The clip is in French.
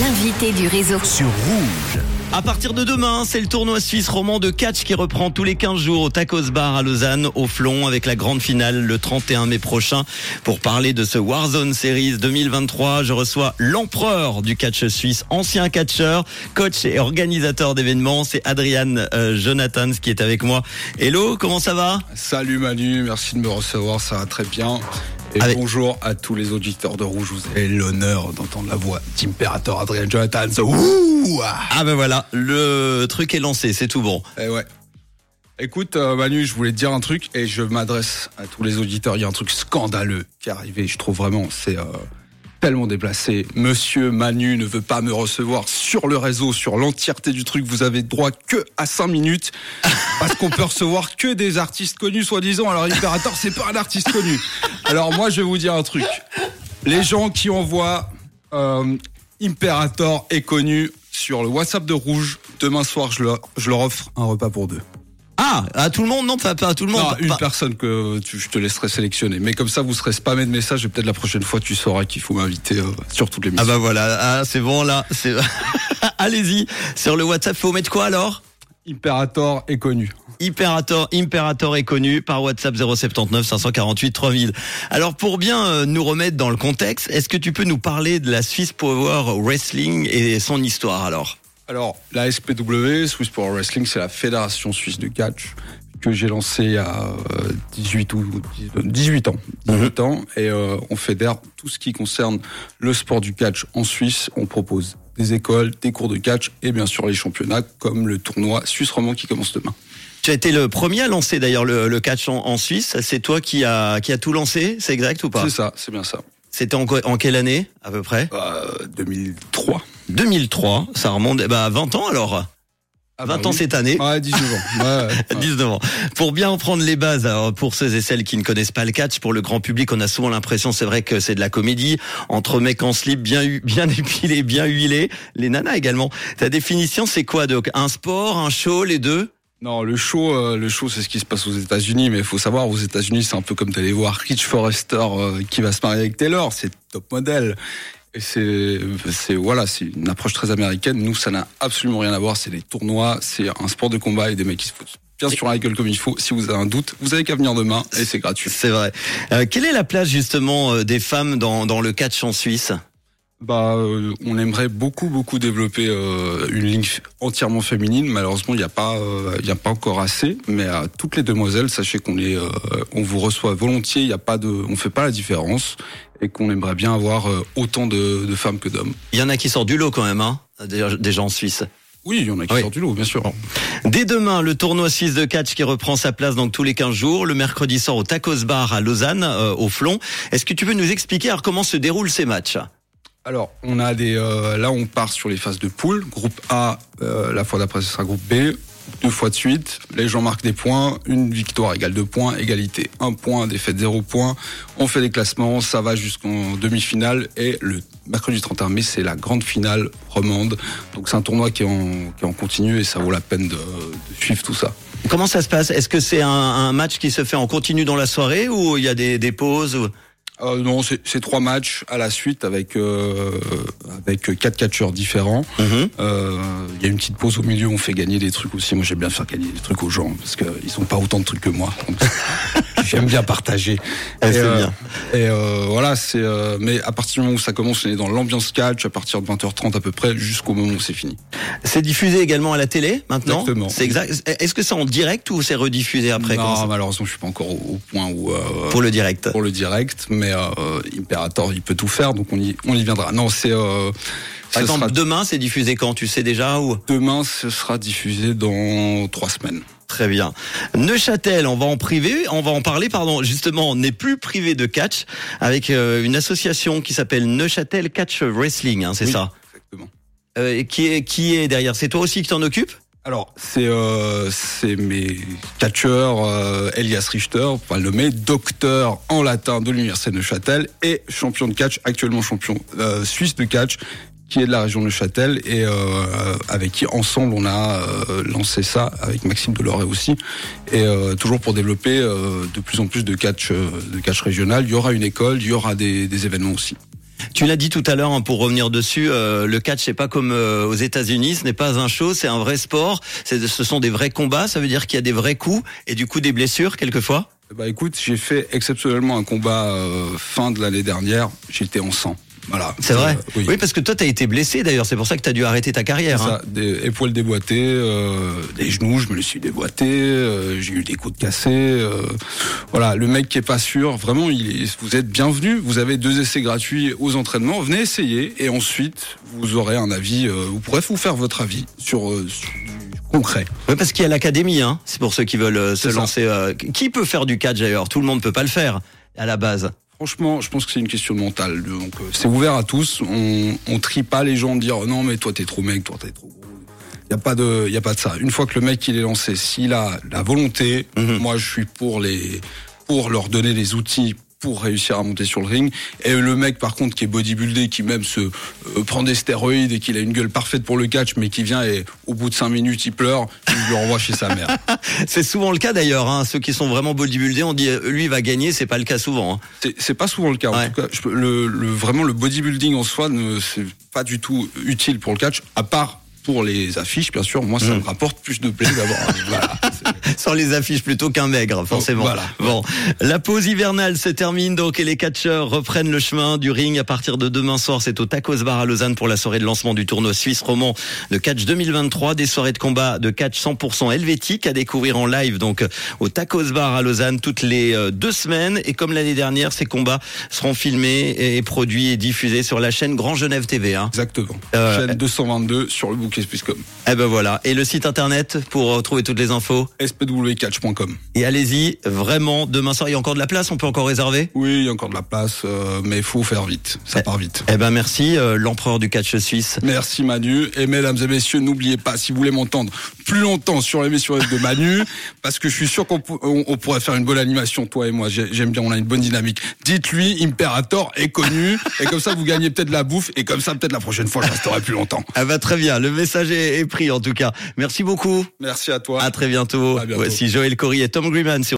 L'invité du réseau. sur Rouge. À partir de demain, c'est le tournoi suisse roman de catch qui reprend tous les 15 jours au Tacos Bar à Lausanne, au Flon, avec la grande finale le 31 mai prochain. Pour parler de ce Warzone Series 2023, je reçois l'empereur du catch suisse, ancien catcheur, coach et organisateur d'événements. C'est Adrian euh, Jonathans qui est avec moi. Hello, comment ça va? Salut Manu, merci de me recevoir, ça va très bien. Et bonjour à tous les auditeurs de Rouge, vous avez l'honneur d'entendre la voix d'Imperator Adrien Jonathan. Ouh ah. Ah ben voilà, le truc est lancé, c'est tout bon. Eh ouais. Écoute euh, Manu, je voulais te dire un truc et je m'adresse à tous les auditeurs. Il y a un truc scandaleux qui est arrivé, je trouve vraiment, c'est euh, tellement déplacé. Monsieur Manu ne veut pas me recevoir sur le réseau, sur l'entièreté du truc. Vous avez droit que à 5 minutes parce qu'on peut recevoir que des artistes connus, soi-disant. Alors Imperator, c'est pas un artiste connu. Alors moi, je vais vous dire un truc. Les gens qui envoient euh, Imperator est connu sur le WhatsApp de Rouge. Demain soir, je leur, je leur offre un repas pour deux. Ah, à tout le monde Non, pas, pas à tout le monde. Non, pas- une pas- personne que tu, je te laisserai sélectionner. Mais comme ça, vous serez spammé de messages et peut-être la prochaine fois, tu sauras qu'il faut m'inviter euh, sur toutes les Ah missions. bah voilà, ah, c'est bon là. Allez-y, sur le WhatsApp, faut mettre quoi alors? Imperator est connu. Imperator, Imperator est connu par WhatsApp 079 548 3000. Alors pour bien euh, nous remettre dans le contexte, est-ce que tu peux nous parler de la Swiss Power Wrestling et son histoire alors? Alors, la SPW, Swiss Power Wrestling, c'est la fédération suisse de catch que j'ai lancée il y a euh, 18 ou 18 ans. 18 ans et euh, on fédère tout ce qui concerne le sport du catch en Suisse. On propose des écoles, des cours de catch et bien sûr les championnats comme le tournoi Suisse Roman qui commence demain. Tu as été le premier à lancer d'ailleurs le, le catch en, en Suisse. C'est toi qui a qui a tout lancé, c'est exact ou pas? C'est ça, c'est bien ça. C'était en, en quelle année à peu près? Euh, 2003. 2003. Ça remonte bah, à 20 ans alors. Ah 20 bah ans cette année. Ouais, 19 ans. Ouais, ouais, ouais. 19 ans. Pour bien en prendre les bases, alors, pour ceux et celles qui ne connaissent pas le catch, pour le grand public, on a souvent l'impression, c'est vrai que c'est de la comédie, entre mecs en slip, bien, bien épilés, bien huilés, les nanas également. Ta définition, c'est quoi donc Un sport, un show, les deux? Non, le show, euh, le show, c'est ce qui se passe aux États-Unis, mais il faut savoir, aux États-Unis, c'est un peu comme d'aller voir Rich Forrester euh, qui va se marier avec Taylor, c'est top modèle. C'est, voilà, c'est une approche très américaine. Nous, ça n'a absolument rien à voir. C'est des tournois, c'est un sport de combat et des mecs qui se foutent bien sur la comme il faut. Si vous avez un doute, vous avez qu'à venir demain et c'est gratuit. C'est vrai. Euh, quelle est la place justement euh, des femmes dans, dans le catch en Suisse? Bah, euh, on aimerait beaucoup, beaucoup développer euh, une ligne entièrement féminine. Malheureusement, il n'y a pas, euh, il y a pas encore assez. Mais à toutes les demoiselles, sachez qu'on les, euh, on vous reçoit volontiers. Il y a pas de, on fait pas la différence et qu'on aimerait bien avoir euh, autant de, de femmes que d'hommes. Il y en a qui sortent du lot quand même, hein des, gens en Suisse. Oui, il y en a qui Oui. sortent du lot, bien sûr. Dès demain, le tournoi suisse de catch qui reprend sa place donc tous les 15 jours. Le mercredi sort au Tacos Bar à Lausanne, euh, au Flon. Est-ce que tu peux nous expliquer alors comment se déroulent ces matchs? Alors, on a des, euh, là, on part sur les phases de poule. Groupe A, euh, la fois d'après, ce sera groupe B. Deux fois de suite, les gens marquent des points. Une victoire égale deux points, égalité un point, défaite zéro point. On fait des classements, ça va jusqu'en demi-finale. Et le mercredi 31 mai, c'est la grande finale romande. Donc c'est un tournoi qui est en, qui est en continu et ça vaut la peine de, suivre tout ça. Comment ça se passe? Est-ce que c'est un, match qui se fait en continu dans la soirée ou il y a des, des pauses Euh, non, c'est trois matchs à la suite avec euh, avec quatre catcheurs différents. Mhm. Euh, Il y a une petite pause au milieu, on fait gagner des trucs aussi. Moi, j'aime bien faire gagner des trucs aux gens parce qu'ils ont pas autant de trucs que moi. Donc, j'aime bien partager. Ah, Et, c'est euh, bien. Et euh, voilà, c'est. euh, mais à partir du moment où ça commence, on est dans l'ambiance catch à partir de 20h30 à peu près jusqu'au moment où c'est fini. C'est diffusé également à la télé maintenant Exactement. C'est exact. Est-ce que c'est en direct ou c'est rediffusé après non, malheureusement, je suis pas encore au, au point où. euh, Pour le direct. pour le direct, mais euh, Imperator, il peut tout faire, donc on y, on y viendra. Non, c'est. Euh, Par exemple, sera- demain, c'est diffusé quand? Tu sais déjà ou? Demain, ce sera diffusé dans trois semaines. Très bien. Neuchâtel, on va en privé, on va en parler, pardon. Justement, on n'est plus privé de catch avec euh, une association qui s'appelle Neuchâtel Catch Wrestling, hein, c'est Oui. ça. Exactement. Euh, qui est qui est derrière? C'est toi aussi qui t'en occupes? Alors, c'est euh, c'est mes catcheurs, euh, Elias Richter, pas le nommer, docteur en latin de l'université de Neuchâtel et champion de catch, actuellement champion euh, suisse de catch, qui est de la région de Neuchâtel et euh, avec qui ensemble on a euh, lancé ça avec Maxime Deloré aussi et euh, toujours pour développer euh, de plus en plus de catch de catch régional. Il y aura une école, il y aura des, des événements aussi. Tu l'as dit tout à l'heure, hein, pour revenir dessus, euh, le catch c'est pas comme euh, aux États-Unis, ce n'est pas un show, c'est un vrai sport. Ce sont des vrais combats, ça veut dire qu'il y a des vrais coups et du coup des blessures quelquefois? Bah écoute, j'ai fait exceptionnellement un combat euh, fin de l'année dernière. J'étais en sang. Voilà. C'est vrai. Euh, oui. parce que toi t'as été blessé d'ailleurs, c'est pour ça que t'as dû arrêter ta carrière. Hein. ça, des épaules déboîtées, euh, des genoux, je me les suis déboîtés, euh, j'ai eu des coups de cassé. euh, voilà, le mec qui est pas sûr, vraiment, il est, vous êtes bienvenu. Vous avez deux essais gratuits aux entraînements. Venez essayer et ensuite vous aurez un avis. euh, vous pourrez vous faire votre avis sur, euh, sur du concret. Ouais, parce qu'il y a l'académie, hein. c'est pour ceux qui veulent euh, se ça. lancer. euh, qui peut faire du catch d'ailleurs? Tout le monde peut pas le faire à la base. Franchement, je pense que c'est une question mentale. Donc, euh, c'est ouvert à tous. On, on trie pas les gens de dire non, mais toi t'es trop mec, toi t'es trop gros. Il y a pas de, y a pas de ça. Une fois que le mec il est lancé, s'il a la volonté, Mhm. moi je suis pour les, pour leur donner les outils pour réussir à monter sur le ring. Et le mec par contre qui est bodybuildé, qui même se euh, prend des stéroïdes et qu'il a une gueule parfaite pour le catch, mais qui vient et au bout de cinq minutes il pleure, je le renvoie chez sa mère. C'est souvent le cas d'ailleurs. Hein. Ceux qui sont vraiment bodybuildés, on dit euh, lui il va gagner, c'est pas le cas souvent. hein. C'est- C'est pas souvent le cas. En tout cas, je le, le- vraiment le bodybuilding en soi, ne c'est pas du tout utile pour le catch, à part pour les affiches, bien sûr. Moi, ça Mm. me rapporte plus de plaisir d'avoir. voilà. Sans les affiches plutôt qu'un maigre, forcément. Voilà. Bon, la pause hivernale se termine donc et les catcheurs reprennent le chemin du ring à partir de demain soir. C'est au Tacos Bar à Lausanne pour la soirée de lancement du tournoi suisse roman de catch 2023. Des soirées de combat de catch 100% helvétique à découvrir en live donc au Tacos Bar à Lausanne toutes les euh, deux semaines. Et comme l'année dernière, ces combats seront filmés et produits et diffusés sur la chaîne Grand Genève TV. Hein. Exactement. Euh, Chaîne 222 sur le Eh ben voilà. Et le site internet pour retrouver toutes les infos. spwcatch.com. Et allez-y, vraiment, demain soir, il y a encore de la place, on peut encore réserver Oui, il y a encore de la place, euh, mais il faut faire vite. Ça Eh. part vite. Eh ben merci, euh, l'empereur du catch suisse. Merci Manu. Et mesdames et messieurs, n'oubliez pas, si vous voulez m'entendre plus longtemps sur l'émission de Manu, parce que je suis sûr qu'on on- pourrait faire une bonne animation, toi et moi. J'ai- J'aime bien, on a une bonne dynamique. Dites-lui, Imperator est connu, et comme ça vous gagnez peut-être la bouffe, et comme ça peut-être la prochaine fois je resterai plus longtemps. Ah bah très bien, le message est, est pris en tout cas. Merci beaucoup, Merci à toi. à très bientôt. À bientôt. Voici Joël Corry et Tom Greenman sur